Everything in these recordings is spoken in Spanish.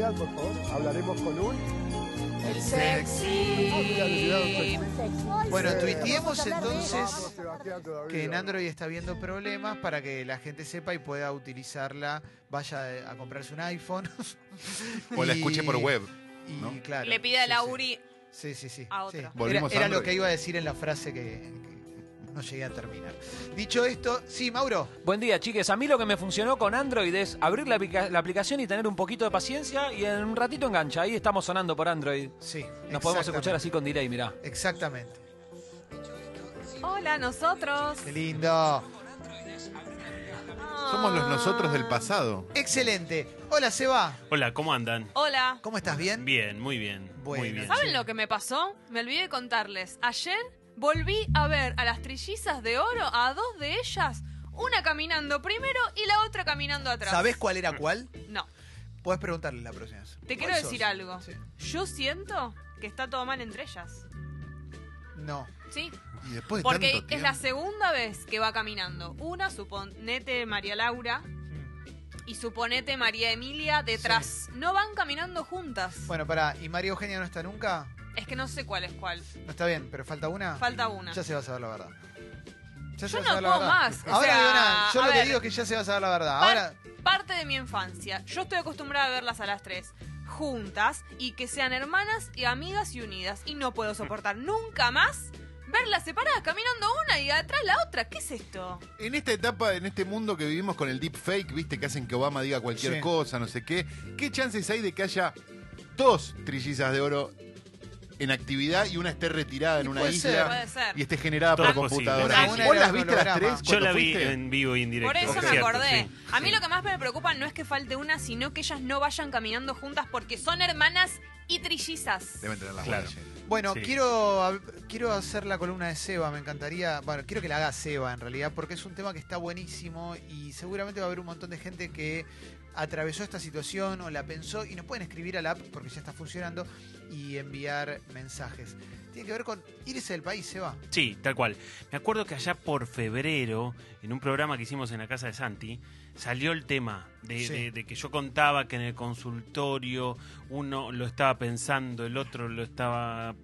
por favor. Hablaremos con un. El sexy. Bueno, tuiteemos a entonces que en Android está habiendo problemas para que la gente sepa y pueda utilizarla, vaya a comprarse un iPhone. O la escuche por web. Y ¿no? claro. Le pide a sí, Lauri. Sí, sí, sí. a sí. otro. Era, a lo que iba a decir en la frase que, que no llegué a terminar. Dicho esto, sí, Mauro. Buen día, chiques. A mí lo que me funcionó con Android es abrir la, aplica- la aplicación y tener un poquito de paciencia y en un ratito engancha. Ahí estamos sonando por Android. Sí. Nos podemos escuchar así con delay, mirá. Exactamente. Hola, nosotros. Qué lindo. Somos los nosotros del pasado. Excelente. Hola, Seba. Hola, ¿cómo andan? Hola. ¿Cómo estás? ¿Bien? Bien, muy bien. Bueno. Muy bien. ¿Saben lo que me pasó? Me olvidé de contarles. Ayer volví a ver a las trillizas de oro, a dos de ellas, una caminando primero y la otra caminando atrás. ¿Sabés cuál era cuál? No. Puedes preguntarle la próxima vez. Te ¿Cuál quiero sos? decir algo. Sí. Yo siento que está todo mal entre ellas. No. ¿Sí? Y después de Porque tanto es la segunda vez que va caminando. Una, suponete María Laura, y suponete María Emilia detrás. No van caminando juntas. Bueno, pará. ¿Y María Eugenia no está nunca? Es que no sé cuál es cuál. No está bien, pero falta una. Falta una. Ya se va a saber la verdad. Ya se Yo va a saber no la puedo verdad. más, o Ahora, sea, yo lo que digo es que ya se va a saber la verdad. Par- Ahora, Parte de mi infancia. Yo estoy acostumbrada a verlas a las tres juntas y que sean hermanas y amigas y unidas. Y no puedo soportar nunca más verlas separadas, caminando una y atrás la otra. ¿Qué es esto? En esta etapa, en este mundo que vivimos con el deepfake, viste, que hacen que Obama diga cualquier Sí. cosa, no sé qué, ¿qué chances hay de que haya dos trillizas de oro en actividad y una esté retirada en una puede isla ser. Puede ser. y esté generada Todo por posible. computadora? Una ¿Vos las viste las tres? Yo la vi fuiste? en vivo y en directo. Por eso es me acordé. sí. A mí lo que más me preocupa no es que falte una, sino que ellas no vayan caminando juntas porque son hermanas y trillizas. Deben tener las Claro. bueno, Sí. quiero, quiero hacer la columna de Seba, me encantaría. Bueno, quiero que la haga Seba en realidad, porque es un tema que está buenísimo y seguramente va a haber un montón de gente que atravesó esta situación o la pensó y nos pueden escribir a la app porque ya está funcionando y enviar mensajes. Tiene que ver con irse del país, Seba. Sí, tal cual. Me acuerdo que allá por febrero, en un programa que hicimos en la casa de Santi, salió el tema de, Sí. de- de que yo contaba que en el consultorio uno lo estaba pensando, el otro lo estaba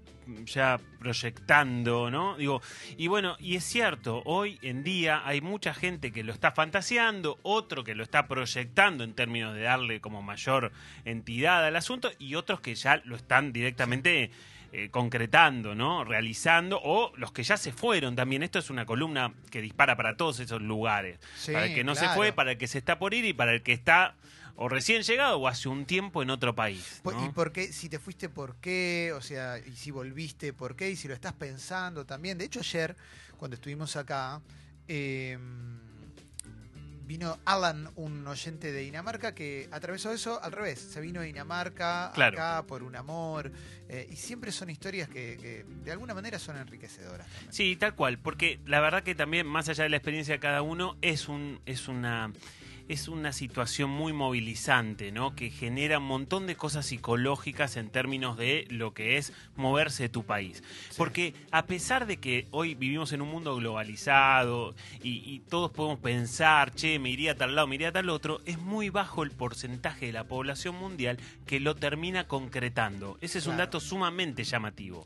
ya proyectando, ¿no? Digo, y bueno, y es cierto, hoy en día hay mucha gente que lo está fantaseando, otro que lo está proyectando en términos de darle como mayor entidad al asunto, y otros que ya lo están directamente eh, concretando, ¿no? Realizando, o los que ya se fueron también. Esto es una columna que dispara para todos esos lugares. Sí, para el que no se fue, para el que se está por ir y para el que está o recién llegado o hace un tiempo en otro país. ¿Y por qué? Si te fuiste, ¿por qué? O sea, y si volviste, ¿por qué? Y si lo estás pensando también. De hecho, ayer, cuando estuvimos acá, eh, vino Alan, un oyente de Dinamarca, que atravesó eso al revés. Se vino a Dinamarca, Claro. acá, por un amor. eh, y siempre son historias que, que de alguna manera son enriquecedoras. también. Sí, tal cual, porque la verdad que también, más allá de la experiencia de cada uno, es un, es una. Es una situación muy movilizante, ¿no? Que genera un montón de cosas psicológicas en términos de lo que es moverse de tu país. Porque a pesar de que hoy vivimos en un mundo globalizado y, y todos podemos pensar, che, me iría a tal lado, me iría a tal otro, es muy bajo el porcentaje de la población mundial que lo termina concretando. Ese es un dato sumamente llamativo.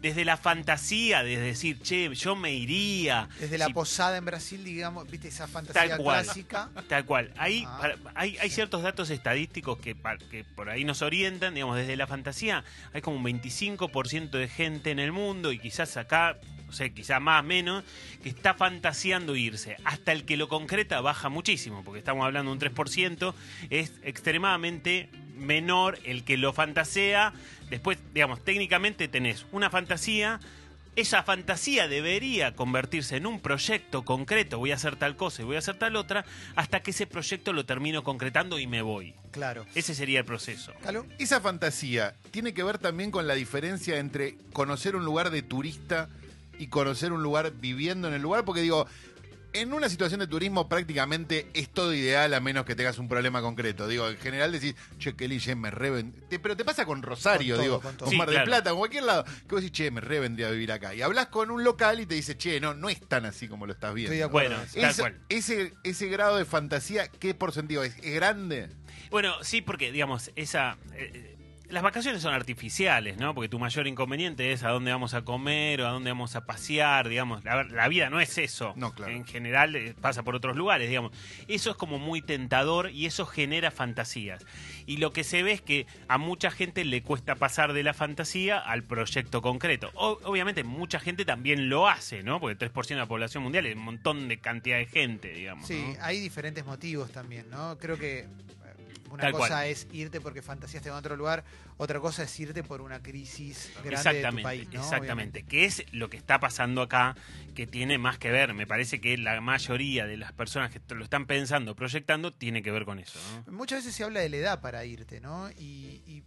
Desde la fantasía, de decir, che, yo me iría. Desde la Si- posada en Brasil, digamos, viste esa fantasía Tal cual. clásica. Tal cual. Ahí Ah, para- hay, ciertos datos estadísticos que, que por ahí nos orientan, digamos, desde la fantasía hay como un 25% de gente en el mundo y quizás acá, no sé, quizás más, menos, que está fantaseando irse. Hasta el que lo concreta baja muchísimo, porque estamos hablando de un 3%, es extremadamente menor el que lo fantasea. Después, digamos, técnicamente tenés una fantasía esa fantasía debería convertirse en un proyecto concreto, voy a hacer tal cosa y voy a hacer tal otra, hasta que ese proyecto lo termino concretando y me voy. Claro. Ese sería el proceso. ¿Calo? Esa fantasía tiene que ver también con la diferencia entre conocer un lugar de turista y conocer un lugar viviendo en el lugar, porque digo, en una situación de turismo prácticamente es todo ideal a menos que tengas un problema concreto. Digo, en general decís, che, Kelly, che, me revendría. Pero te pasa con Rosario, Con todo, digo, con con. Sí, Mar del claro. Plata, con cualquier lado. Que vos decís, che, me revendría a vivir acá. Y hablas con un local y te dice, che, no, no es tan así como lo estás viendo. Estoy de acuerdo. Bueno, tal cual. ese, ese grado de fantasía, ¿qué por sentido es? ¿Es grande? Bueno, sí, porque, digamos, esa. eh, las vacaciones son artificiales, ¿no? Porque tu mayor inconveniente es a dónde vamos a comer o a dónde vamos a pasear, digamos. La, la vida no es eso. No, claro. En general eh, pasa por otros lugares, digamos. Eso es como muy tentador y eso genera fantasías. Y lo que se ve es que a mucha gente le cuesta pasar de la fantasía al proyecto concreto. O- obviamente, mucha gente también lo hace, ¿no? Porque el 3% de la población mundial es un montón de cantidad de gente, digamos. Sí, ¿no? hay diferentes motivos también, ¿no? Creo que una Tal cosa cual. es irte porque fantaseaste en otro lugar, otra cosa es irte por una crisis grande de tu Exactamente, país, ¿no? exactamente. Que es lo que está pasando acá, que tiene más que ver. Me parece que la mayoría de las personas que lo están pensando, proyectando, tiene que ver con eso. ¿no? Muchas veces se habla de la edad para irte, ¿no? Y, y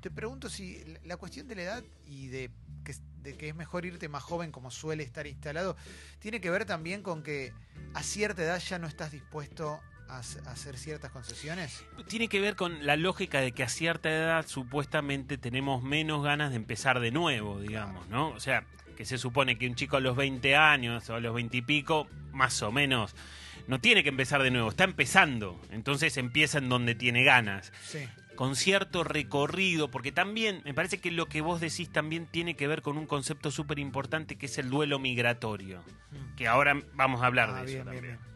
te pregunto si la- la cuestión de la edad y de que, de que es mejor irte más joven como suele estar instalado, tiene que ver también con que a cierta edad ya no estás dispuesto a, hac- a hacer ciertas concesiones. Tiene que ver con la lógica de que a cierta edad supuestamente tenemos menos ganas de empezar de nuevo, digamos, ¿no? O sea, que se supone que un chico a los 20 años o a los 20 y pico, más o menos, no tiene que empezar de nuevo, está empezando. Entonces empieza en donde tiene ganas. Sí. con cierto recorrido, porque también me parece que lo que vos decís también tiene que ver con un concepto súper importante que es el duelo migratorio, Mm. que ahora vamos a hablar Ah, de bien, eso bien, también. bien.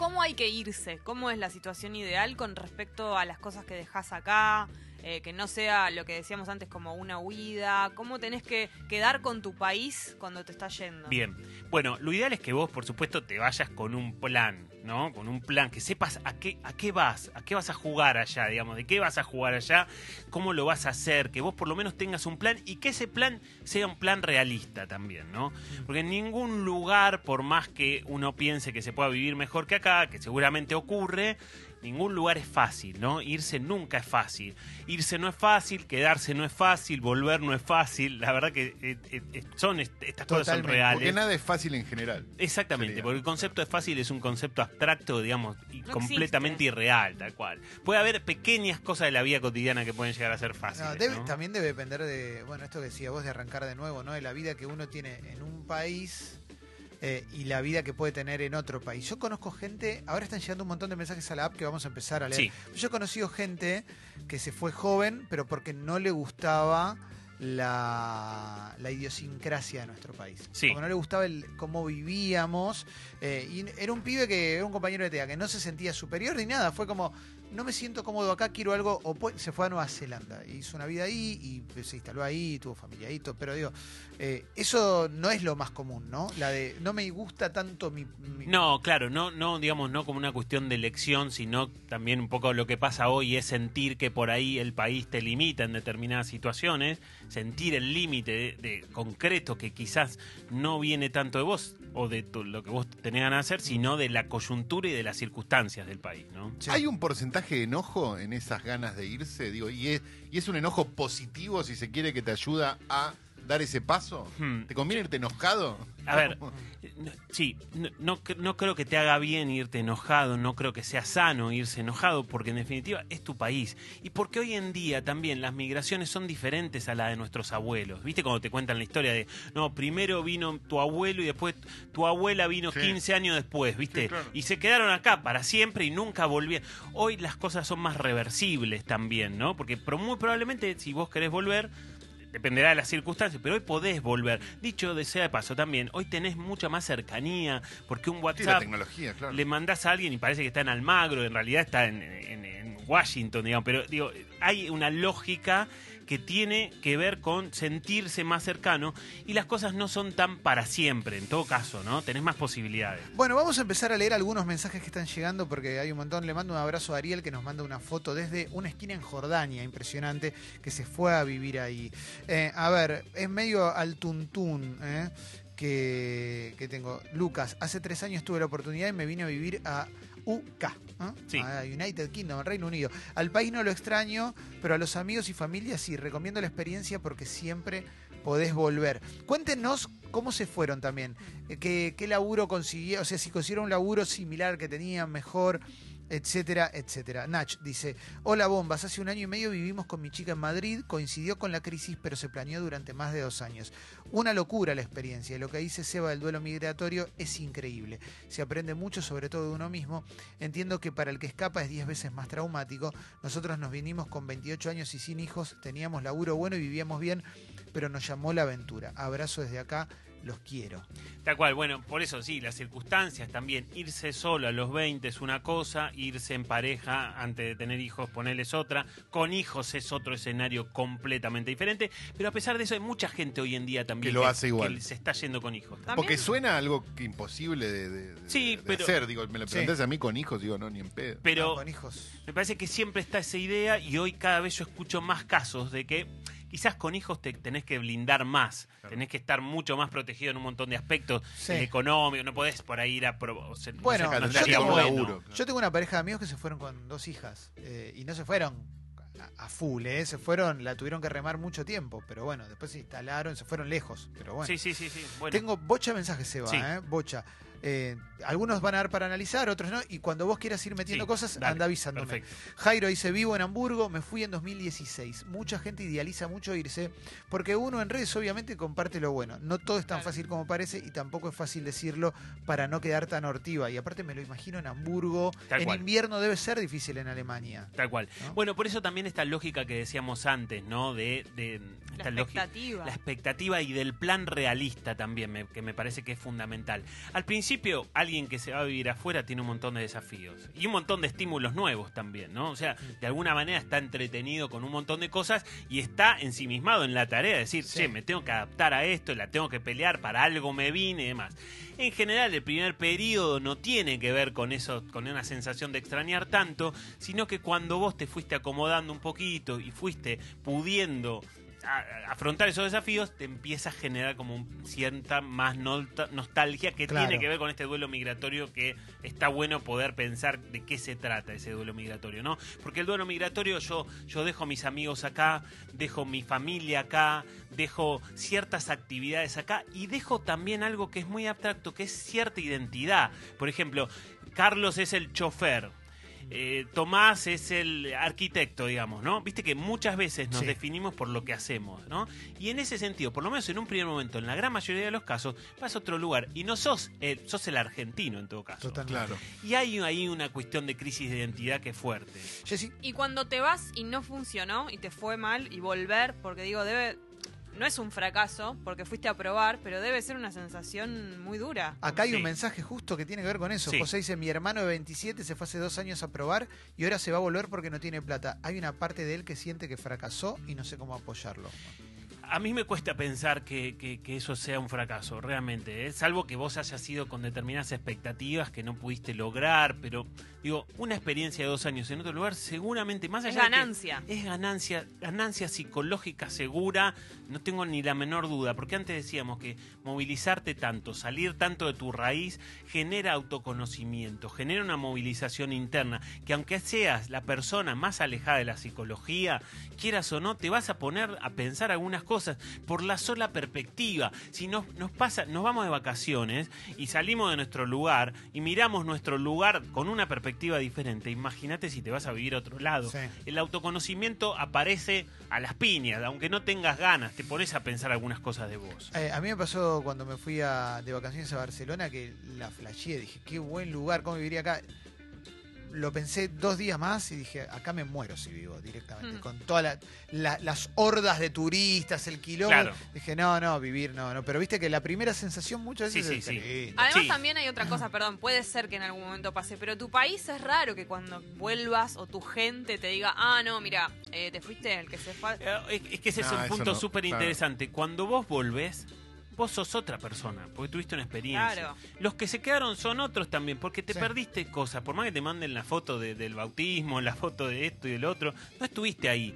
¿Cómo hay que irse? ¿Cómo es la situación ideal con respecto a las cosas que dejas acá? Eh, que no sea lo que decíamos antes como una huida. ¿Cómo tenés que quedar con tu país cuando te estás yendo? Bien, bueno, lo ideal es que vos, por supuesto, te vayas con un plan, ¿no? Con un plan, que sepas a qué, a qué vas, a qué vas a jugar allá, digamos, de qué vas a jugar allá, cómo lo vas a hacer, que vos por lo menos tengas un plan y que ese plan sea un plan realista también, ¿no? Porque en ningún lugar, por más que uno piense que se pueda vivir mejor que acá, que seguramente ocurre, ningún lugar es fácil, ¿no? Irse nunca es fácil. Irse no es fácil, quedarse no es fácil, volver no es fácil. La verdad que eh, eh, eh, son est- estas cosas son reales. Porque nada es fácil en general. Exactamente, Sería. porque el concepto de fácil es un concepto abstracto, digamos, y No completamente existe. irreal, tal cual. Puede haber pequeñas cosas de la vida cotidiana que pueden llegar a ser fáciles. No, debe- ¿no? También debe depender de, bueno, esto que decía vos de arrancar de nuevo, ¿no? De la vida que uno tiene en un país eh, y la vida que puede tener en otro país. Yo conozco gente, ahora están llegando un montón de mensajes a la app que vamos a empezar a leer. Sí. Yo he conocido gente que se fue joven, pero porque no le gustaba la, la idiosincrasia de nuestro país. Sí. Porque no le gustaba el, cómo vivíamos. eh, y era un pibe que era un compañero de TEA que no se sentía superior ni nada. Fue como, no me siento cómodo acá, quiero algo. O se fue a Nueva Zelanda. Hizo una vida ahí y se instaló ahí, tuvo familia ahí. todo, Pero digo, eh, eso no es lo más común, ¿no? La de, no me gusta tanto mi. mi- No, claro, no, no, digamos, no como una cuestión de elección, sino también un poco lo que pasa hoy es sentir que por ahí el país te limita en determinadas situaciones, sentir el límite de, de concreto que quizás no viene tanto de vos o de tu- lo que vos tenés ganas de hacer, sino de la coyuntura y de las circunstancias del país, ¿no? ¿Hay un porcentaje de enojo en esas ganas de irse? Digo, y es, y es un enojo positivo si se quiere que te ayuda a dar ese paso. Hmm. ¿Te conviene irte enojado? A ver, sí, no, no, cre- no creo que te haga bien irte enojado, no creo que sea sano irse enojado, porque en definitiva es tu país. Y porque hoy en día también las migraciones son diferentes a las de nuestros abuelos. ¿Viste cuando te cuentan la historia de, no, primero vino tu abuelo y después tu abuela vino Sí. 15 años después, ¿viste? Sí, claro. Y se quedaron acá para siempre y nunca volvieron. Hoy las cosas son más reversibles también, ¿no? Porque muy probablemente si vos querés volver, dependerá de las circunstancias, pero hoy podés volver. Dicho de sea de paso también, hoy tenés mucha más cercanía, porque un Sí, la WhatsApp tecnología, claro. le mandás a alguien y parece que está en Almagro, en realidad está en, en- en Washington, digamos, pero digo, hay una lógica que tiene que ver con sentirse más cercano y las cosas no son tan para siempre, en todo caso, ¿no? Tenés más posibilidades. Bueno, vamos a empezar a leer algunos mensajes que están llegando porque hay un montón. Le mando un abrazo a Ariel que nos manda una foto desde una esquina en Jordania, impresionante, que se fue a vivir ahí. Eh, a ver, es medio al tuntún ¿eh? que, que tengo. Lucas, hace tres años tuve la oportunidad y me vine a vivir a UK, ¿no? Sí. a United Kingdom, Reino Unido. Al país no lo extraño, pero a los amigos y familias sí, recomiendo la experiencia porque siempre podés volver. Cuéntenos ¿Cómo se fueron también? Eh, ¿Qué, qué laburo consiguieron? O sea, si consiguieron un laburo similar que tenían, mejor, etcétera, etcétera. Nach dice, hola bombas, hace un año y medio vivimos con mi chica en Madrid, coincidió con la crisis, pero se planeó durante más de dos años. Una locura la experiencia, lo que dice Seba del duelo migratorio es increíble. Se aprende mucho, sobre todo de uno mismo. Entiendo que para el que escapa es 10 veces más traumático. Nosotros nos vinimos con 28 años y sin hijos, teníamos laburo bueno y vivíamos bien, pero nos llamó la aventura. Abrazo desde acá, los quiero. Tal cual, bueno, por eso sí, las circunstancias también. Irse solo a los 20 es una cosa, irse en pareja antes de tener hijos, ponerles otra. Con hijos es otro escenario completamente diferente. Pero a pesar de eso, hay mucha gente hoy en día también Que lo hace igual. que se está yendo con hijos. También- Porque suena algo que imposible de, de- Sí, de pero- hacer. Digo, me lo Sí. preguntás a mí con hijos, digo, no, ni en pedo. Pero No, con hijos. me parece que siempre está esa idea y hoy cada vez yo escucho más casos de que quizás con hijos te tenés que blindar más, tenés que estar mucho más protegido en un montón de aspectos, Sí. el económico, no podés por ahí ir a... o sea, no Bueno, no yo tengo- bueno. laburo. Yo tengo una pareja de amigos que se fueron con dos hijas eh, y no se fueron a, full, ¿eh? se fueron, la tuvieron que remar mucho tiempo, pero bueno, después se instalaron, se fueron lejos, pero bueno. Sí, sí, sí, sí. Bueno, Tengo bocha de mensajes, Seba, Sí. ¿eh? bocha. Eh, algunos van a dar para analizar, otros no, y cuando vos quieras ir metiendo Sí, cosas, dale, anda avisándome. perfecto. Jairo dice, vivo en Hamburgo, me fui en 2016. Mucha gente idealiza mucho irse, porque uno en redes obviamente comparte lo bueno. No todo es tan Claro. fácil como parece y tampoco es fácil decirlo para no quedar tan hortiva. Y aparte me lo imagino en Hamburgo. Tal en cual. invierno debe ser difícil en Alemania. Tal cual. ¿no? Bueno, por eso también esta lógica que decíamos antes, ¿no? De, de La lógica- expectativa. la expectativa y del plan realista también, me- que me parece que es fundamental. Al principio, alguien que se va a vivir afuera tiene un montón de desafíos y un montón de estímulos nuevos también, ¿no? O sea, de alguna manera está entretenido con un montón de cosas y está ensimismado en la tarea de decir, Sí. che, me tengo que adaptar a esto, la tengo que pelear, para algo me vine y demás. En general, el primer periodo no tiene que ver con eso, con una sensación de extrañar tanto, sino que cuando vos te fuiste acomodando un poquito y fuiste pudiendo a- afrontar esos desafíos, te empieza a generar como un- cierta más nostalgia que Claro. tiene que ver con este duelo migratorio que está bueno poder pensar de qué se trata ese duelo migratorio, ¿no? Porque el duelo migratorio yo, yo dejo mis amigos acá, dejo mi familia acá, dejo ciertas actividades acá y dejo también algo que es muy abstracto, que es cierta identidad. Por ejemplo, Carlos es el chofer. Eh, Tomás es el arquitecto, digamos, ¿no? Viste que muchas veces nos Sí. definimos por lo que hacemos, ¿no? Y en ese sentido, por lo menos en un primer momento, en la gran mayoría de los casos, vas a otro lugar y no sos el, sos el argentino en todo caso. Totalmente. Claro. Y hay ahí una cuestión de crisis de identidad que es fuerte. Jessy, Y cuando te vas y no funcionó y te fue mal y volver, porque digo, debe no es un fracaso porque fuiste a probar, pero debe ser una sensación muy dura. acá hay Sí. un mensaje justo que tiene que ver con eso. Sí. José dice, mi hermano de 27 se fue hace dos años a probar y ahora se va a volver porque no tiene plata. Hay una parte de él que siente que fracasó y no sé cómo apoyarlo. A mí me cuesta pensar que, que- que eso sea un fracaso, realmente. ¿eh? Salvo que vos hayas ido con determinadas expectativas que no pudiste lograr, pero digo, una experiencia de dos años en otro lugar, seguramente más Es allá de que- ganancia. es ganancia, ganancia psicológica segura, no tengo ni la menor duda, porque antes decíamos que movilizarte tanto, salir tanto de tu raíz, genera autoconocimiento, genera una movilización interna, que aunque seas la persona más alejada de la psicología, quieras o no, te vas a poner a pensar algunas cosas por la sola perspectiva. Si nos, nos pasa, nos vamos de vacaciones y salimos de nuestro lugar y miramos nuestro lugar con una perspectiva diferente, imagínate si te vas a vivir a otro lado Sí. el autoconocimiento aparece a las piñas, aunque no tengas ganas, te pones a pensar algunas cosas de vos. Eh, a mí me pasó cuando me fui a- de vacaciones a Barcelona que la flasheé, dije, qué buen lugar, ¿cómo viviría acá? Lo pensé dos días más y dije, acá me muero si vivo directamente, Mm. con todas la- la- las hordas de turistas, el quilombo. Claro. Dije, no, no, vivir no, no. Pero viste que la primera sensación muchas veces sí, es sí. Además Sí. también hay otra cosa, perdón, puede ser que en algún momento pase, pero tu país es raro que cuando vuelvas o tu gente te diga, ah, no, mira, eh, te fuiste el que se fue. Eh, Es, es que ese es un punto no, súper interesante. Cuando vos volvés, vos sos otra persona, porque tuviste una experiencia. Claro. Los que se quedaron son otros también, porque te Sí. perdiste cosas. Por más que te manden la foto de- del bautismo, la foto de esto y del otro, no estuviste ahí.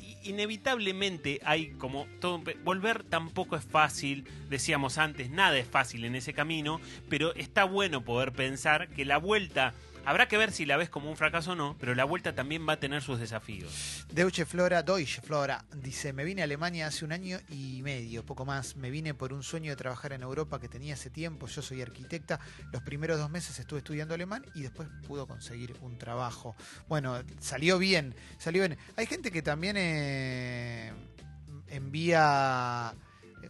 Y- Inevitablemente hay como todo volver tampoco es fácil, decíamos antes, nada es fácil en ese camino, pero está bueno poder pensar que la vuelta Habrá que ver si la ves como un fracaso o no, pero la vuelta también va a tener sus desafíos. Deutsche Flora, Deutsche Flora, dice, me vine a Alemania hace un año y medio, poco más. Me vine por un sueño de trabajar en Europa que tenía hace tiempo. Yo soy arquitecta. Los primeros dos meses estuve estudiando alemán y después pudo conseguir un trabajo. Bueno, salió bien, salió bien. Hay gente que también eh, envía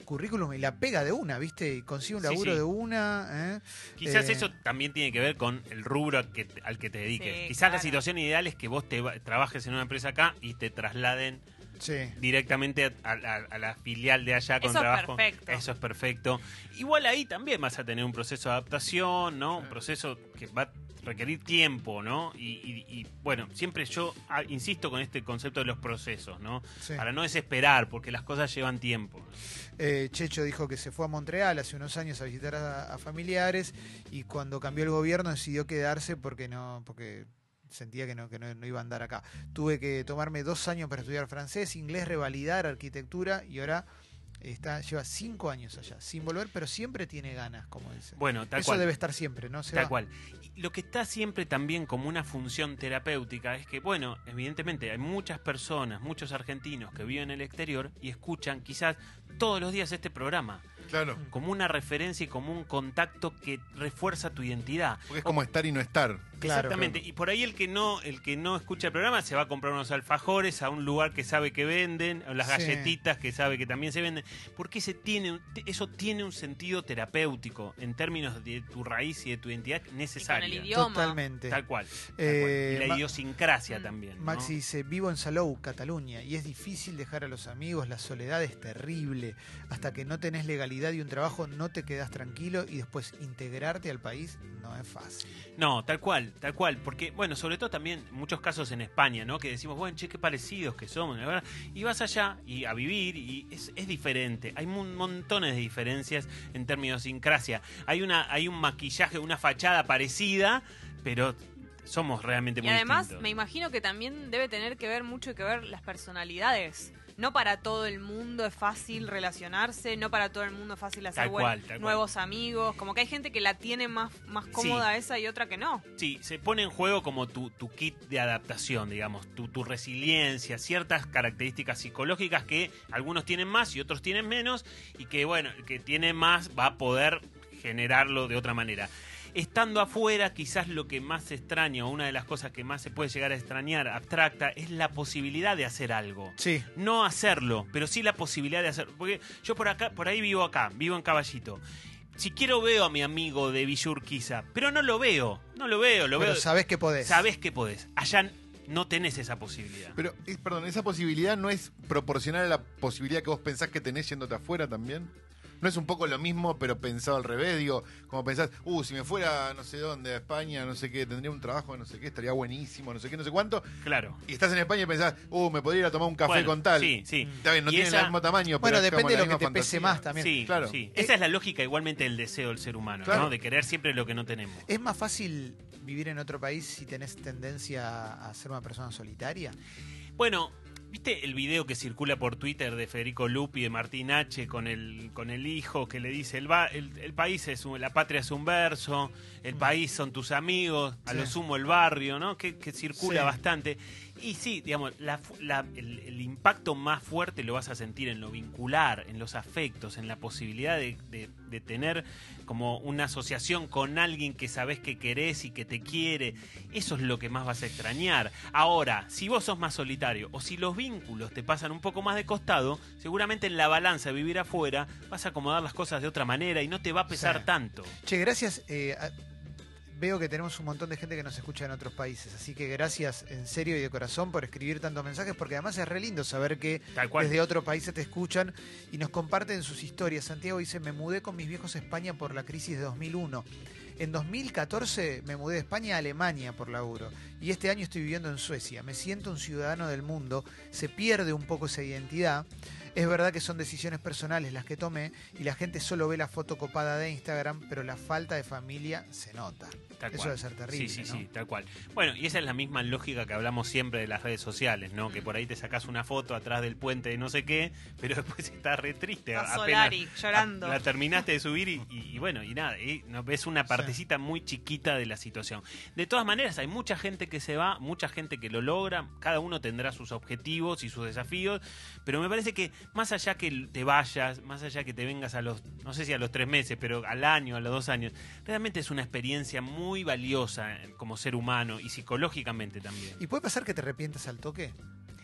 currículum y la pega de una, ¿viste? Y consigue un laburo sí. de una. ¿eh? Quizás Eh, eso también tiene que ver con el rubro al que, al que te dediques. Sí, Quizás claro. la situación ideal es que vos te va- trabajes en una empresa acá y te trasladen Sí. directamente a, a- a la filial de allá con Eso es trabajo. perfecto. Eso es perfecto. Igual ahí también vas a tener un proceso de adaptación, ¿no? Un proceso que va a requerir tiempo, ¿no? Y, y- y, bueno, siempre yo ah, insisto con este concepto de los procesos, ¿no? Sí. Para no desesperar, porque las cosas llevan tiempo. Eh, Checho dijo que se fue a Montreal hace unos años a visitar a, a familiares y cuando cambió el gobierno decidió quedarse porque no, porque sentía que no, que no, no iba a andar acá. Tuve que tomarme dos años para estudiar francés, inglés, revalidar arquitectura y ahora está, lleva cinco años allá, sin volver, pero siempre tiene ganas, como dice. Bueno, tal Eso cual. debe estar siempre, ¿no? Se Tal va. cual. Y lo que está siempre también como una función terapéutica es que, bueno, evidentemente hay muchas personas, muchos argentinos que viven en el exterior y escuchan quizás todos los días este programa Claro. como una referencia y como un contacto que refuerza tu identidad. Porque es como estar y no estar. Claro. Exactamente. Y por ahí el que no, el que no escucha el programa se va a comprar unos alfajores a un lugar que sabe que venden, o las Sí. galletitas que sabe que también se venden, porque ese tiene, eso tiene un sentido terapéutico en términos de tu raíz y de tu identidad Y con necesaria. el idioma. Totalmente. Tal cual. tal Eh, cual. Y la idiosincrasia también. ¿no? Maxi dice, vivo en Salou, Cataluña, y es difícil dejar a los amigos, la soledad es terrible. Hasta que no tenés legalidad y un trabajo no te quedás tranquilo y después integrarte al país no es fácil. No, tal cual, tal cual. Porque, bueno, sobre todo también muchos casos en España, ¿no? Que decimos, bueno, che, qué parecidos que somos, la verdad. Y vas allá y a vivir y es, es diferente. Hay mon- montones de diferencias en términos de sincrasia. Hay, una, hay un maquillaje, una fachada parecida, pero somos realmente Y muy además, distintos. me imagino que también debe tener que ver mucho que ver las personalidades. No para todo el mundo es fácil relacionarse, no para todo el mundo es fácil hacer Tal buen- cual, tal cual. nuevos amigos. Como que hay gente que la tiene más, más cómoda esa y otra que no. Sí, se pone en juego como tu, tu kit de adaptación, digamos, tu, tu resiliencia, ciertas características psicológicas que algunos tienen más y otros tienen menos, y que, bueno, el que tiene más va a poder generarlo de otra manera. Estando afuera, quizás lo que más se extraña, o una de las cosas que más se puede llegar a extrañar, abstracta, es la posibilidad de hacer algo Sí, no hacerlo, pero sí la posibilidad de hacer. Porque yo por acá, por ahí vivo acá, vivo en Caballito. Si quiero veo a mi amigo de Villa Urquiza, pero no lo veo, no lo veo, lo pero veo. sabés que podés. Sabés que podés. Allá no tenés esa posibilidad. Pero, perdón, ¿esa posibilidad no es proporcional a la posibilidad que vos pensás que tenés yéndote afuera también? ¿No es un poco lo mismo, pero pensado al revés? Digo, como pensás, uh, si me fuera no sé dónde, a España, no sé qué, tendría un trabajo, no sé qué, estaría buenísimo, no sé qué, no sé cuánto. Claro. Y estás en España y pensás, uh, me podría ir a tomar un café Bueno, con tal. Sí, sí. Está bien, no esa- el mismo tamaño, Bueno, pero depende de lo que te pese más también. Sí, Claro. sí. Esa es la lógica igualmente del deseo del ser humano, Claro. ¿no? De querer siempre lo que no tenemos. ¿Es más fácil vivir en otro país si tenés tendencia a ser una persona solitaria? Bueno, ¿viste el video que circula por Twitter de Federico Lupi de Martín H con el, con el hijo que le dice el, va- el, el país es la patria es un verso, el país son tus amigos, a Sí. lo sumo el barrio, ¿no? Que, que circula Sí. bastante. Y sí, digamos, la la- el, el impacto más fuerte lo vas a sentir en lo vincular, en los afectos, en la posibilidad de, de- de tener como una asociación con alguien que sabes que querés y que te quiere. Eso es lo que más vas a extrañar. Ahora, si vos sos más solitario o si los vínculos te pasan un poco más de costado, seguramente en la balanza de vivir afuera vas a acomodar las cosas de otra manera y no te va a pesar tanto. Che, gracias. eh, a- veo que tenemos un montón de gente que nos escucha en otros países, así que gracias en serio y de corazón por escribir tantos mensajes, porque además es re lindo saber que Tal cual. desde otros países te escuchan y nos comparten sus historias. Santiago dice, me mudé con mis viejos a España por la crisis de 2001. En 2014 me mudé de España a Alemania por laburo y este año estoy viviendo en Suecia. Me siento un ciudadano del mundo, se pierde un poco esa identidad. Es verdad que son decisiones personales las que tomé y la gente solo ve la foto copada de Instagram, pero la falta de familia se nota. Tal Eso cual. debe ser terrible. Sí, sí, ¿no? sí, tal cual. Bueno, y esa es la misma lógica que hablamos siempre de las redes sociales, ¿no? Que por ahí te sacas una foto atrás del puente de no sé qué, pero después estás re triste. A Solari, llorando. La terminaste de subir y, y- y bueno, y nada, y no, ves una partecita muy chiquita de la situación. De todas maneras, hay mucha gente que se va, mucha gente que lo logra, cada uno tendrá sus objetivos y sus desafíos, pero me parece que más allá que te vayas, más allá que te vengas a los, no sé si a los tres meses, pero al año, a los dos años, realmente es una experiencia muy valiosa como ser humano y psicológicamente también. ¿Y puede pasar que te arrepientas al toque?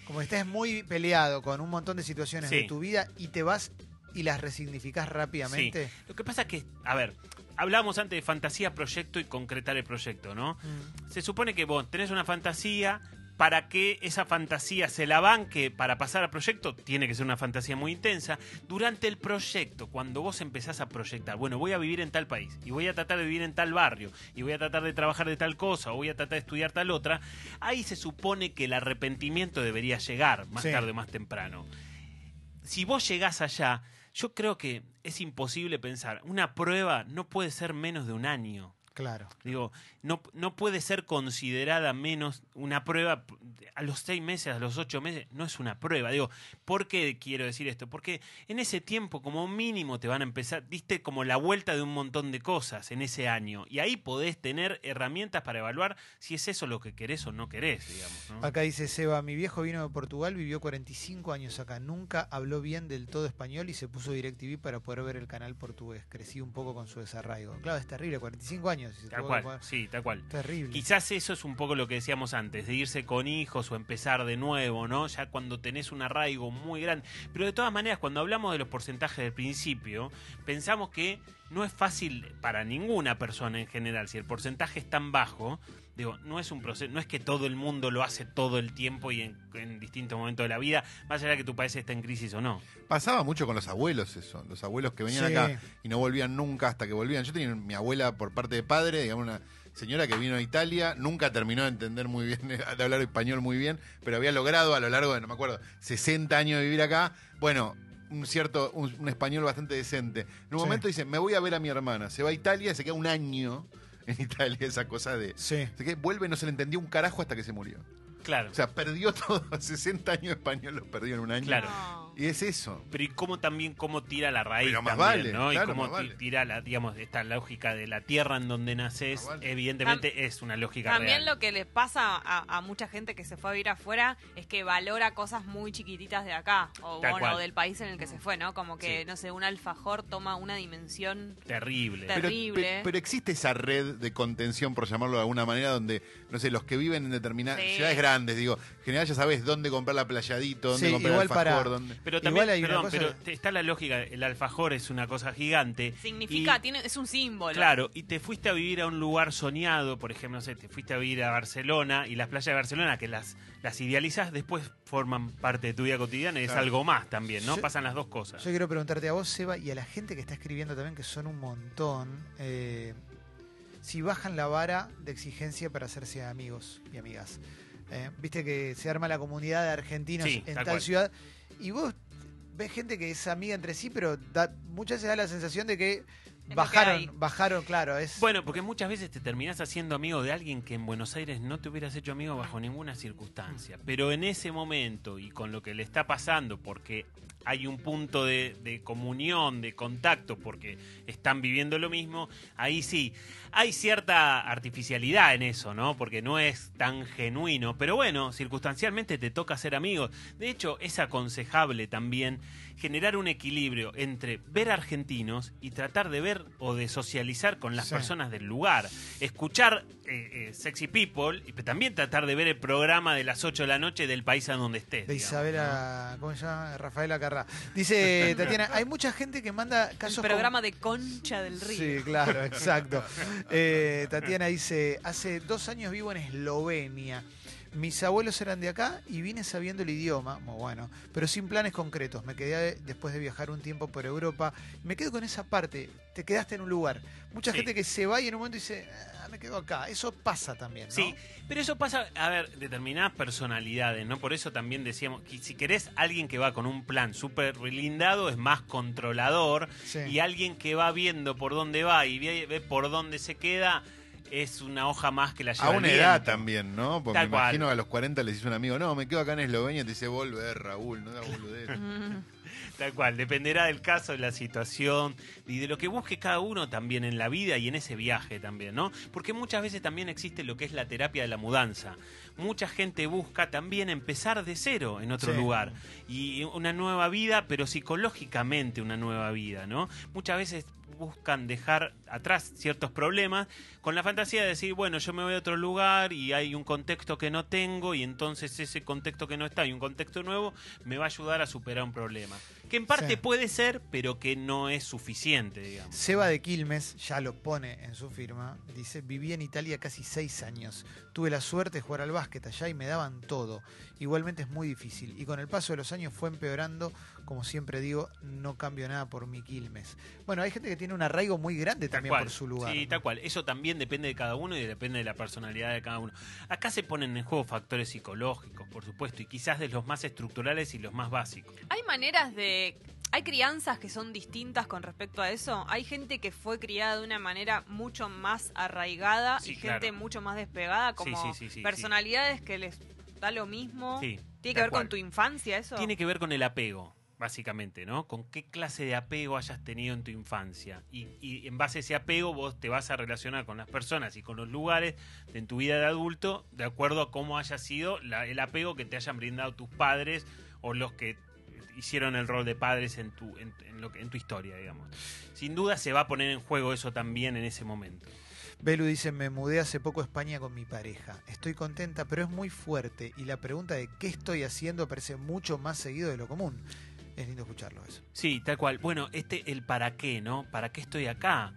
Como que estés muy peleado con un montón de situaciones Sí. de tu vida y te vas y las resignificás rápidamente. Lo que pasa es que, a ver, hablábamos antes de fantasía, proyecto y concretar el proyecto, ¿no? Mm. Se supone que vos tenés una fantasía, para que esa fantasía se la banque para pasar al proyecto, tiene que ser una fantasía muy intensa. Durante el proyecto, cuando vos empezás a proyectar, bueno, voy a vivir en tal país, y voy a tratar de vivir en tal barrio, y voy a tratar de trabajar de tal cosa, o voy a tratar de estudiar tal otra, ahí se supone que el arrepentimiento debería llegar, más Sí. tarde o más temprano. Si vos llegás allá, yo creo que es imposible pensar, una prueba no puede ser menos de un año. Claro. Digo, no, no puede ser considerada menos una prueba a los seis meses, a los ocho meses, no es una prueba. Digo, ¿por qué quiero decir esto? Porque en ese tiempo, como mínimo, te van a empezar, diste como la vuelta de un montón de cosas en ese año. Y ahí podés tener herramientas para evaluar si es eso lo que querés o no querés, digamos. ¿no? Acá dice Seba, mi viejo vino de Portugal, vivió 45 años acá, nunca habló bien del todo español y se puso DirecTV para poder ver el canal portugués. Crecí un poco con su desarraigo. Claro, es terrible, 45 años. Y se Tal cual, sí, tal cual. Terrible. Quizás eso es un poco lo que decíamos antes, de irse con hijos o empezar de nuevo, ¿no? Ya cuando tenés un arraigo muy grande. Pero de todas maneras, cuando hablamos de los porcentajes del principio, pensamos que no es fácil para ninguna persona en general. Si el porcentaje es tan bajo, digo, no es un proceso, no es que todo el mundo lo hace todo el tiempo y en, en distintos momentos de la vida, más allá de que tu país esté en crisis o no. Pasaba mucho con los abuelos eso, los abuelos que venían Sí. acá y no volvían nunca hasta que volvían. Yo tenía mi abuela por parte de padre, digamos una señora que vino a Italia, nunca terminó de entender muy bien, de hablar español muy bien, pero había logrado a lo largo de, no me acuerdo, 60 años de vivir acá, bueno, un cierto, un, un español bastante decente. En un Sí. momento dice, me voy a ver a mi hermana, se va a Italia, se queda un año en Italia, esa cosa de... Sí. Así que vuelve, no se le entendió un carajo hasta que se murió. Claro. O sea, perdió todo, 60 años español los perdió en un año. Claro. No. Y es eso. Pero y cómo también cómo tira la raíz Pero más también, vale, ¿no? claro, y cómo más ti- vale. tira la, digamos, esta lógica de la tierra en donde naces, vale. evidentemente es una lógica También real. lo que le pasa a, a mucha gente que se fue a vivir afuera es que valora cosas muy chiquititas de acá o Tal bueno, cual. del país en el que se fue, ¿no? Como que, Sí. no sé, un alfajor toma una dimensión Terrible. Pero, Terrible. pe- pero existe esa red de contención, por llamarlo de alguna manera, donde, no sé, los que viven en determinadas Sí. ciudades grandes, digo, en general ya sabes dónde comprar la playadito, dónde Sí, comprar igual el alfajor, para- dónde... Pero Igual también, una perdón, cosa- pero está la lógica, el alfajor es una cosa gigante. significa, y- tiene, es un símbolo. Claro, y te fuiste a vivir a un lugar soñado, por ejemplo, no sé, te fuiste a vivir a Barcelona y las playas de Barcelona, que las, las idealizas, después forman parte de tu vida cotidiana y es algo más también, ¿no? Yo- Pasan las dos cosas. Yo quiero preguntarte a vos, Seba, y a la gente que está escribiendo también, que son un montón, eh, si bajan la vara de exigencia para hacerse amigos y amigas. Eh, Viste que se arma la comunidad de argentinos Sí, en tal tal cual. ciudad, y vos ves gente que es amiga entre sí, pero da, muchas veces da la sensación de que bajaron, bajaron, claro, es... Bueno, porque muchas veces te terminás haciendo amigo de alguien que en Buenos Aires no te hubieras hecho amigo bajo ninguna circunstancia. Pero en ese momento y con lo que le está pasando, porque hay un punto de, de comunión, de contacto, porque están viviendo lo mismo, ahí sí, hay cierta artificialidad en eso, ¿no? Porque no es tan genuino. Pero bueno, circunstancialmente te toca ser amigos. De hecho, es aconsejable también generar un equilibrio entre ver argentinos y tratar de ver o de socializar con las Sí. personas del lugar. Escuchar eh, eh, Sexy People y también tratar de ver el programa de las 8 de la noche del país a donde estés. de digamos, Isabela, ¿cómo se llama? Rafaela Dice Tatiana, hay mucha gente que manda El casos como- programa de Concha del Río. Sí, claro, exacto. Eh, Tatiana dice, hace dos años vivo en Eslovenia. Mis abuelos eran de acá y vine sabiendo el idioma, muy bueno, pero sin planes concretos. Me quedé después de viajar un tiempo por Europa. Me quedo con esa parte. Te quedaste en un lugar. Mucha Sí. gente que se va y en un momento dice, "Ah, me quedo acá. Eso pasa también, ¿no? Sí, pero eso pasa, a ver, determinadas personalidades, ¿no? Por eso también decíamos que si querés alguien que va con un plan súper blindado es más controlador Sí. y alguien que va viendo por dónde va y ve, ve por dónde se queda es una hoja más que la lleva A una edad viento. también, ¿no? Porque Tal me cual. imagino que a los 40 le dice un amigo, no, me quedo acá en Eslovenia y te dice, volver, Raúl, no da boludez. Tal cual, dependerá del caso, de la situación y de lo que busque cada uno también en la vida y en ese viaje también, ¿no? Porque muchas veces también existe lo que es la terapia de la mudanza. Mucha gente busca también empezar de cero en otro Sí. lugar y una nueva vida, pero psicológicamente una nueva vida, ¿no? Muchas veces buscan dejar atrás ciertos problemas con la fantasía de decir, bueno, yo me voy a otro lugar y hay un contexto que no tengo y entonces ese contexto que no está y un contexto nuevo me va a ayudar a superar un problema. Que en parte Sí. puede ser, pero que no es suficiente, digamos. Seba de Quilmes ya lo pone en su firma. Dice, viví en Italia casi seis años. Tuve la suerte de jugar al básquet allá y me daban todo. Igualmente es muy difícil. Y con el paso de los años fue empeorando. Como siempre digo, no cambio nada por mi Quilmes. Bueno, hay gente que tiene un arraigo muy grande Tal también cual. por su lugar. Sí, ¿no? tal cual. Eso también depende de cada uno y depende de la personalidad de cada uno. Acá se ponen en juego factores psicológicos, por supuesto, y quizás de los más estructurales y los más básicos. Hay maneras de... Hay crianzas que son distintas con respecto a eso. Hay gente que fue criada de una manera mucho más arraigada Sí, y gente mucho más despegada, como Sí, sí, sí, sí, personalidades que les da lo mismo. Sí, ¿Tiene que ver cual. con tu infancia eso? Tiene que ver con el apego, básicamente, ¿no? Con qué clase de apego hayas tenido en tu infancia. Y, en base a ese apego vos te vas a relacionar con las personas y con los lugares en tu vida de adulto de acuerdo a cómo haya sido el apego que te hayan brindado tus padres o los que hicieron el rol de padres en tu, en, lo en tu historia, digamos. Sin duda se va a poner en juego eso también en ese momento. Belu dice, me mudé hace poco a España con mi pareja. Estoy contenta, pero es muy fuerte. Y la pregunta de qué estoy haciendo aparece mucho más seguido de lo común. Es lindo escucharlo eso. Sí, tal cual. Bueno, este, el para qué, ¿no? ¿Para qué estoy acá?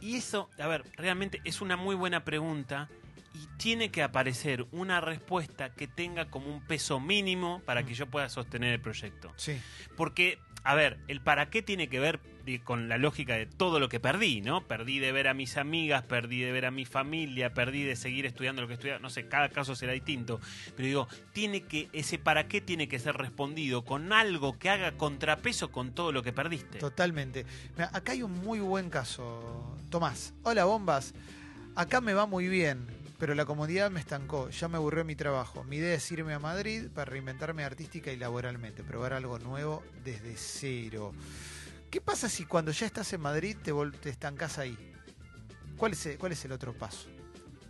Y eso, a ver, realmente es una muy buena pregunta y tiene que aparecer una respuesta que tenga como un peso mínimo para que yo pueda sostener el proyecto. Sí. Porque, a ver, el para qué tiene que ver con la lógica de todo lo que perdí, ¿no? Perdí de ver a mis amigas, perdí de ver a mi familia, perdí de seguir estudiando lo que estudiaba, no sé, cada caso será distinto, pero digo, tiene que ese para qué tiene que ser respondido con algo que haga contrapeso con todo lo que perdiste. Totalmente. Acá hay un muy buen caso. Tomás, hola bombas. Acá me va muy bien, pero la comodidad me estancó. Ya me aburrió mi trabajo. Mi idea es irme a Madrid para reinventarme artística y laboralmente, probar algo nuevo desde cero. ¿Qué pasa si cuando ya estás en Madrid te, te estancás ahí? ¿Cuál es, el, ¿Cuál es el otro paso?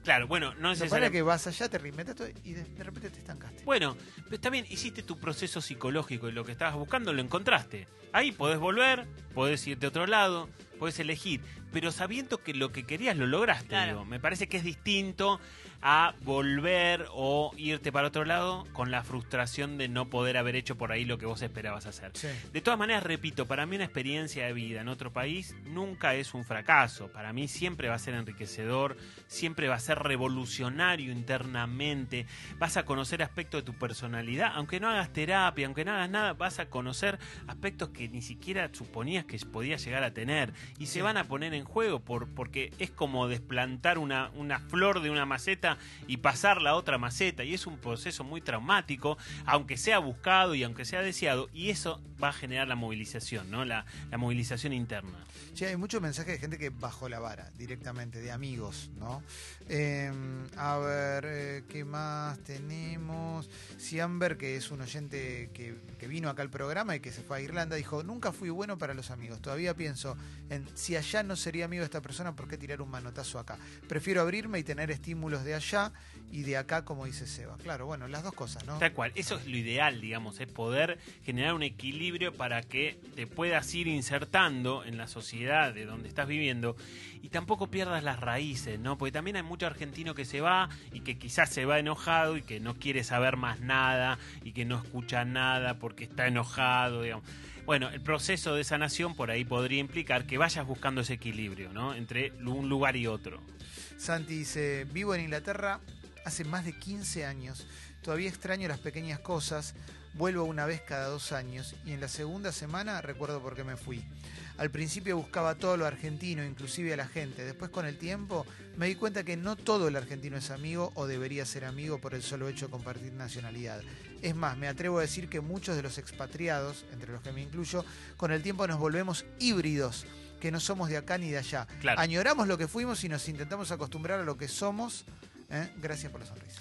Claro, bueno, no Se para necesariamente que vas allá, te reinventas y de, de repente te estancaste. Bueno, pero también hiciste tu proceso psicológico y lo que estabas buscando lo encontraste. Ahí podés volver, podés irte a otro lado, podés elegir, pero sabiendo que lo que querías lo lograste. Claro. digo. Me parece que es distinto a volver o irte para otro lado con la frustración de no poder haber hecho por ahí lo que vos esperabas hacer. Sí. De todas maneras, repito, para mí una experiencia de vida en otro país nunca es un fracaso. Para mí siempre va a ser enriquecedor, siempre va a ser revolucionario internamente. Vas a conocer aspectos de tu personalidad, aunque no hagas terapia, aunque no hagas nada, vas a conocer aspectos que ni siquiera suponías que podías llegar a tener. Y se van a poner en juego por, porque es como desplantar una, una flor de una maceta y pasarla a otra maceta. Y es un proceso muy traumático, aunque sea buscado y aunque sea deseado. Y eso va a generar la movilización, ¿no? La, la movilización interna. Che, hay muchos mensajes de gente que bajó la vara directamente, de amigos, ¿no? Eh, a ver, eh, ¿qué más tenemos? Si Amber, que es un oyente que, que vino acá al programa y que se fue a Irlanda, dijo, nunca fui bueno para los amigos. Todavía pienso en si allá no sería amigo de esta persona, ¿por qué tirar un manotazo acá? Prefiero abrirme y tener estímulos de allá y de acá, como dice Seba. Claro, bueno, las dos cosas, ¿no? Tal cual, eso es lo ideal, digamos, es poder generar un equilibrio para que te puedas ir insertando en la sociedad de donde estás viviendo y tampoco pierdas las raíces, ¿no? Porque también hay mucho argentino que se va y que quizás se va enojado y que no quiere saber más nada y que no escucha nada porque está enojado, digamos. Bueno, el proceso de sanación por ahí podría implicar que vayas buscando ese equilibrio, ¿no? Entre un lugar y otro. Santi dice, vivo en Inglaterra hace más de 15 años, todavía extraño las pequeñas cosas, Vuelvo una vez cada dos años y en la segunda semana recuerdo por qué me fui. Al principio buscaba todo lo argentino, inclusive a la gente. Después con el tiempo me di cuenta que no todo el argentino es amigo o debería ser amigo por el solo hecho de compartir nacionalidad. Es más, me atrevo a decir que muchos de los expatriados, entre los que me incluyo, con el tiempo nos volvemos híbridos, que no somos de acá ni de allá. Claro. Añoramos lo que fuimos y nos intentamos acostumbrar a lo que somos. ¿eh? Gracias por la sonrisa.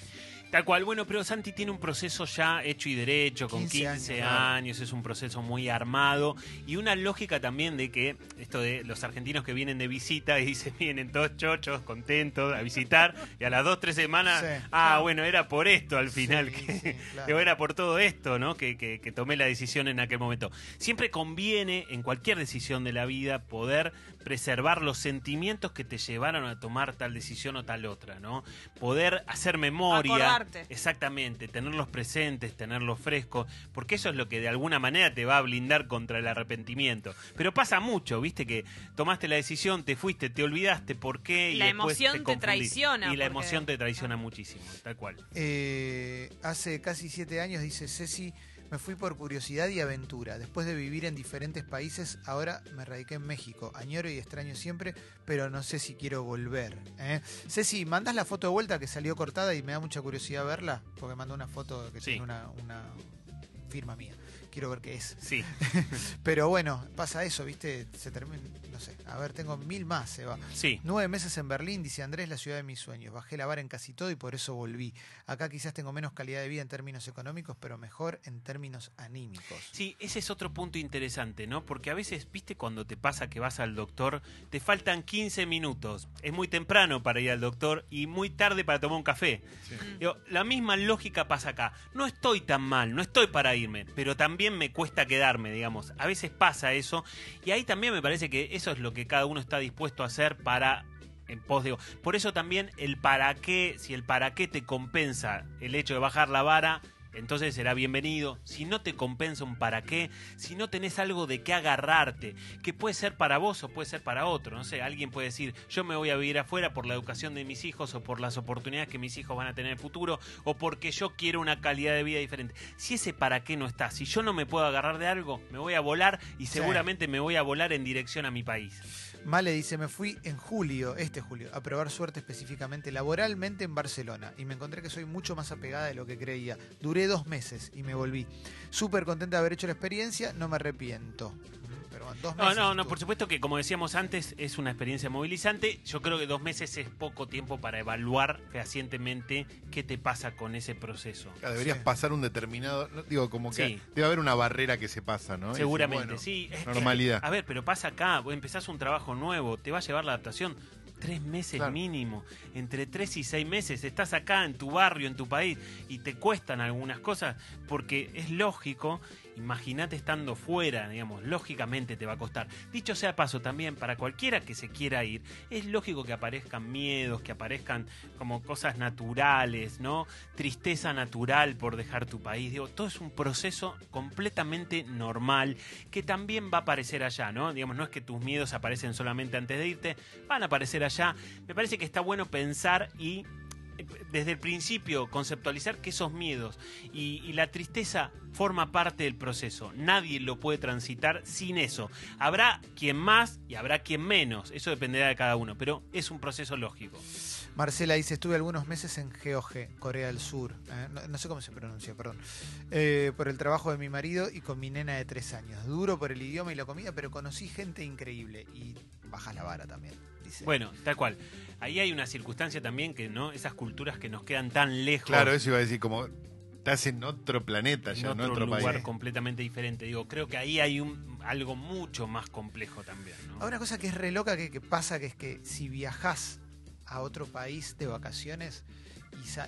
Tal cual, bueno, pero Santi tiene un proceso ya hecho y derecho, con 15 15, años, años, claro. es un proceso muy armado y una lógica también de que esto de los argentinos que vienen de visita y dicen vienen todos chochos, contentos a visitar y a las dos, tres semanas, Sí. ah, bueno, era por esto al final, Sí, que, sí, claro. era por todo esto, ¿no? Que, que- que tomé la decisión en aquel momento. Siempre conviene en cualquier decisión de la vida poder preservar los sentimientos que te llevaron a tomar tal decisión o tal otra, ¿no? Poder hacer memoria. Acordarte. Exactamente, tenerlos presentes, tenerlos frescos, porque eso es lo que de alguna manera te va a blindar contra el arrepentimiento. Pero pasa mucho, viste que tomaste la decisión, te fuiste, te olvidaste por qué y La emoción te traiciona, Y la porque- emoción te traiciona muchísimo, tal cual. Eh, hace casi siete años, dice Ceci, me fui por curiosidad y aventura. Después de vivir en diferentes países, ahora me radiqué en México. Añoro y extraño siempre, pero no sé si quiero volver. ¿eh? Ceci, ¿mandás la foto de vuelta que salió cortada y me da mucha curiosidad verla? Porque mandó una foto que Sí. tiene una, una firma mía. Quiero ver qué es. Sí, Pero bueno, pasa eso, ¿viste? Se termina, no sé. A ver, tengo mil más, se va. sí. Nueve meses en Berlín, dice Andrés, la ciudad de mis sueños. Bajé la vara en casi todo y por eso volví. Acá quizás tengo menos calidad de vida en términos económicos, pero mejor en términos anímicos. Sí, ese es otro punto interesante, ¿no? Porque a veces, viste, cuando te pasa que vas al doctor, te faltan 15 minutos. Es muy temprano para ir al doctor y muy tarde para tomar un café. Digo, la misma lógica pasa acá. No estoy tan mal, no estoy para irme, pero también me cuesta quedarme, digamos. A veces pasa eso y ahí también me parece que eso es lo que cada uno está dispuesto a hacer para en pos de... Por eso también el para qué, si el para qué te compensa el hecho de bajar la vara, entonces será bienvenido. Si no te compensa un para qué, si no tenés algo de qué agarrarte, que puede ser para vos o puede ser para otro, no sé, alguien puede decir, yo me voy a vivir afuera por la educación de mis hijos o por las oportunidades que mis hijos van a tener en el futuro o porque yo quiero una calidad de vida diferente. Si ese para qué no está, si yo no me puedo agarrar de algo, me voy a volar y Sí. seguramente me voy a volar en dirección a mi país. Male dice, me fui en julio, este julio, a probar suerte específicamente laboralmente en Barcelona y me encontré que soy mucho más apegada de lo que creía. Duré dos meses y me volví. Súper contenta de haber hecho la experiencia, no me arrepiento. Dos No, meses. no, no, por supuesto que como decíamos antes, es una experiencia movilizante. Yo creo que dos meses es poco tiempo para evaluar fehacientemente qué te pasa con ese proceso. Claro, deberías Sí. pasar un determinado. no, digo, como que Sí. debe haber una barrera que se pasa, ¿no? Decir, Seguramente, bueno, sí. Normalidad. a ver, pero pasa acá, vos empezás un trabajo nuevo, te va a llevar la adaptación tres meses Claro. mínimo. Entre tres y seis meses estás acá en tu barrio, en tu país, y te cuestan algunas cosas, porque es lógico, imagínate estando fuera, digamos, lógicamente te va a costar. Dicho sea paso también, para cualquiera que se quiera ir, es lógico que aparezcan miedos, que aparezcan como cosas naturales, ¿no? Tristeza natural por dejar tu país. Digo, todo es un proceso completamente normal que también va a aparecer allá, ¿no? Digamos, no es que tus miedos aparecen solamente antes de irte, van a aparecer allá. Me parece que está bueno pensar y desde el principio conceptualizar que esos miedos y, la tristeza forma parte del proceso. Nadie lo puede transitar sin eso. Habrá quien más y habrá quien menos. Eso dependerá de cada uno, pero es un proceso lógico. Marcela dice, estuve algunos meses en Geoge, Corea del Sur. Eh, no, no sé cómo se pronuncia, perdón. Eh, por el trabajo de mi marido y con mi nena de tres años. Duro por el idioma y la comida, pero conocí gente increíble. Y bajas la vara también, dice. Bueno, tal cual. Ahí hay una circunstancia también que, ¿no? Esas culturas que nos quedan tan lejos. Claro, eso iba a decir, como estás en otro planeta en ya, otro, en otro lugar país. completamente diferente. Digo, creo que ahí hay un, algo mucho más complejo también, ¿no? Ahora, una cosa que es re loca que, que pasa, que es que si viajás a otro país de vacaciones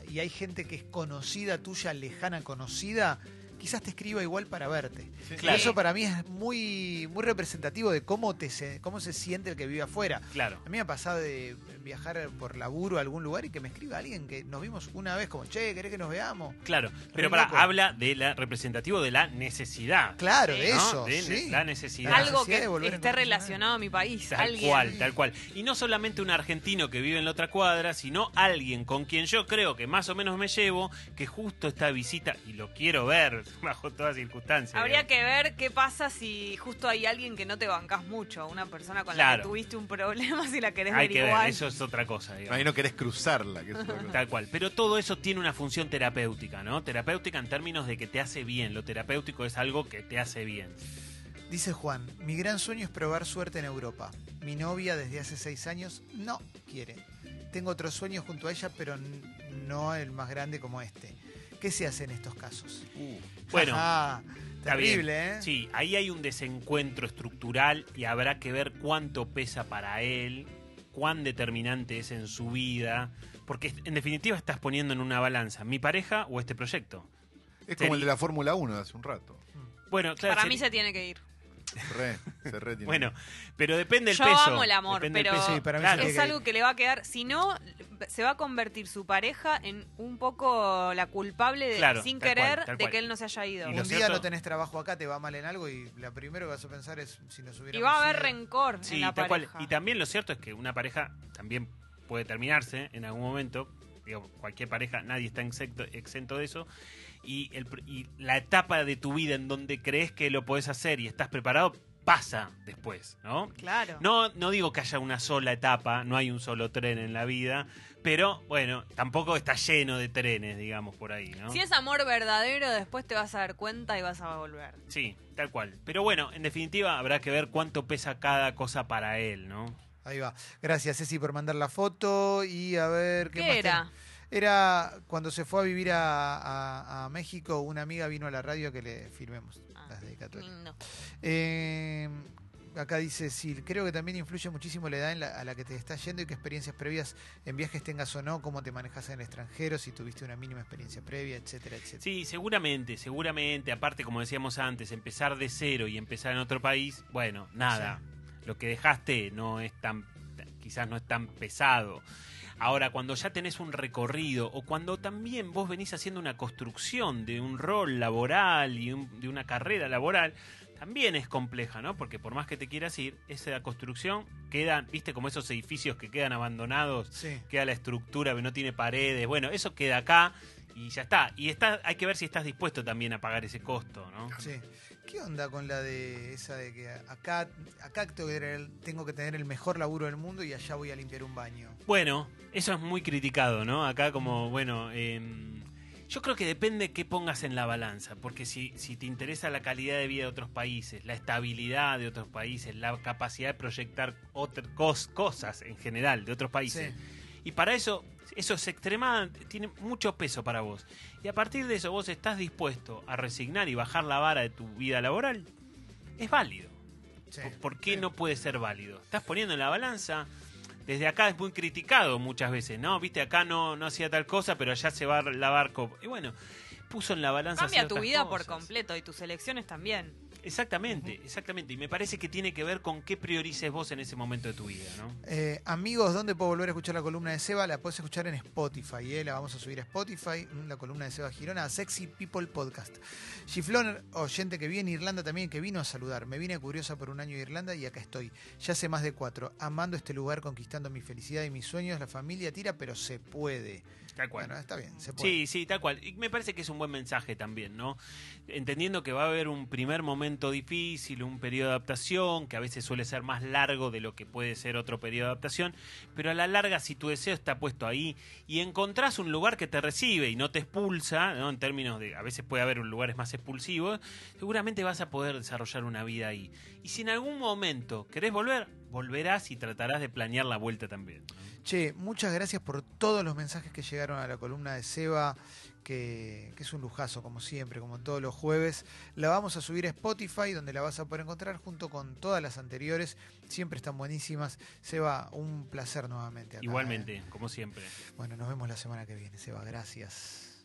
y hay gente que es conocida tuya, lejana, conocida, quizás te escriba igual para verte. Claro. eso para mí es muy, muy representativo de cómo, te se, cómo se siente el que vive afuera. Claro. A mí me ha pasado de viajar por laburo a algún lugar y que me escriba alguien que nos vimos una vez como, che, ¿querés que nos veamos? Claro, pero para, habla de la representativo de la necesidad. Claro, Sí. de ¿no? eso, De sí. la necesidad. Algo que esté relacionado a mi país. Tal alguien. cual, tal cual. Y no solamente un argentino que vive en la otra cuadra, sino alguien con quien yo creo que más o menos me llevo, que justo esta visita, y lo quiero ver bajo todas circunstancias. Habría digamos. que ver qué pasa si justo hay alguien que no te bancas mucho, una persona con la que tuviste un problema, si la querés Hay que ver, eso es otra cosa. digamos. Ahí no querés cruzarla. Que es otra cosa. Tal cual. Pero todo eso tiene una función terapéutica, ¿no? Terapéutica en términos de que te hace bien. Lo terapéutico es algo que te hace bien. Dice Juan, mi gran sueño es probar suerte en Europa. Mi novia desde hace seis años no quiere. Tengo otros sueños junto a ella, pero no el más grande como este. ¿Qué se hace en estos casos? Bueno, Ajá, Está bien. terrible, ¿eh? Sí, ahí hay un desencuentro estructural y habrá que ver cuánto pesa para él, cuán determinante es en su vida, porque en definitiva estás poniendo en una balanza mi pareja o este proyecto. Es como el de la Fórmula 1 de hace un rato. Bueno, claro. Para mí se tiene que ir. Re, se re tiene. Bueno, pero depende del Yo peso. amo el amor, depende del pero peso. Sí, para mí Claro. sí es algo que le va a quedar. Si no, se va a convertir su pareja en un poco la culpable de, Claro, sin tal cual, querer tal de cual. que él no se haya ido. Y Un lo día cierto- no tenés trabajo acá, te va mal en algo y lo primero que vas a pensar es si nos hubiéramos Y va a haber ido. rencor Sí, en la tal cual. pareja. Y también lo cierto es que una pareja también puede terminarse en algún momento. Digo, cualquier pareja, nadie está exento, exento de eso. Y, el, y la etapa de tu vida en donde crees que lo podés hacer y estás preparado pasa después, ¿no? Claro. No, no digo que haya una sola etapa, no hay un solo tren en la vida, pero bueno, tampoco está lleno de trenes, digamos, por ahí, ¿no? Si es amor verdadero, después te vas a dar cuenta y vas a volver. Sí, tal cual. Pero bueno, en definitiva habrá que ver cuánto pesa cada cosa para él, ¿no? Ahí va. Gracias, Ceci, por mandar la foto y a ver qué, ¿Qué, más era? Era cuando se fue a vivir a, a- a México, una amiga vino a la radio que le firmemos Ah, las dedicatorias. Lindo. Eh, acá dice, sí, creo que también influye muchísimo la edad en la- a la que te estás yendo y qué experiencias previas en viajes tengas o no, cómo te manejas en el extranjero, si tuviste una mínima experiencia previa, etcétera, etcétera. Sí, seguramente, seguramente. Aparte, como decíamos antes, empezar de cero y empezar en otro país, bueno, nada. Lo que dejaste no es tan, quizás no es tan pesado. Ahora, cuando ya tenés un recorrido o cuando también vos venís haciendo una construcción de un rol laboral y un- de una carrera laboral, también es compleja, ¿no? Porque por más que te quieras ir, esa construcción queda, viste, como esos edificios que quedan abandonados Sí. queda la estructura que no tiene paredes. Bueno, eso queda acá y ya está. Y está, hay que ver si estás dispuesto también a pagar ese costo, ¿no? Sí. ¿Qué onda con la de esa de que acá, acá tengo que tener el- mejor laburo del mundo y allá voy a limpiar un baño? Bueno, eso es muy criticado, ¿no? Acá como, bueno, em, yo creo que depende qué pongas en la balanza, porque si, si te interesa la calidad de vida de otros países, la estabilidad de otros países, la capacidad de proyectar otras cos- cosas en general de otros países, Sí. Y para eso, eso es extremadamente, tiene mucho peso para vos. Y a partir de eso vos estás dispuesto a resignar y bajar la vara de tu vida laboral, es válido. Sí. ¿Por- ¿Por qué Sí. no puede ser válido? Estás poniendo en la balanza. Desde acá es muy criticado muchas veces, ¿no? Viste, acá no, no hacía tal cosa, pero allá se va a lavar copa. Y bueno, puso en la balanza. Cambia tu vida por completo y tus elecciones también. Exactamente, exactamente. Y me parece que tiene que ver con qué priorices vos en ese momento de tu vida, ¿no? Eh, amigos, ¿dónde puedo volver a escuchar la columna de Seba? La puedes escuchar en Spotify, ¿eh? la vamos a subir a Spotify, mm, la columna de Seba Girona, a Sexy People Podcast. Giflón, oyente que vive en Irlanda también, que vino a saludar. Me vine curiosa por un año de Irlanda y acá estoy. Ya hace más de cuatro, amando este lugar, conquistando mi felicidad y mis sueños. La familia tira, pero se puede. Tal cual. Bueno, está bien, se puede. Sí, sí, tal cual. Y me parece que es un buen mensaje también, ¿no? Entendiendo que va a haber un primer momento difícil, un periodo de adaptación, que a veces suele ser más largo de lo que puede ser otro periodo de adaptación, pero a la larga, si tu deseo está puesto ahí y encontrás un lugar que te recibe y no te expulsa, ¿no? En términos de, a veces puede haber lugares más expulsivos, seguramente vas a poder desarrollar una vida ahí. Y si en algún momento querés volver, volverás y tratarás de planear la vuelta también. ¿no? Che, muchas gracias por todos los mensajes que llegaron a la columna de Seba, que, que es un lujazo, como siempre, como todos los jueves. La vamos a subir a Spotify, donde la vas a poder encontrar junto con todas las anteriores. Siempre están buenísimas. Seba, un placer nuevamente. acá, ¿eh? Igualmente, como siempre. Bueno, nos vemos la semana que viene, Seba. Gracias.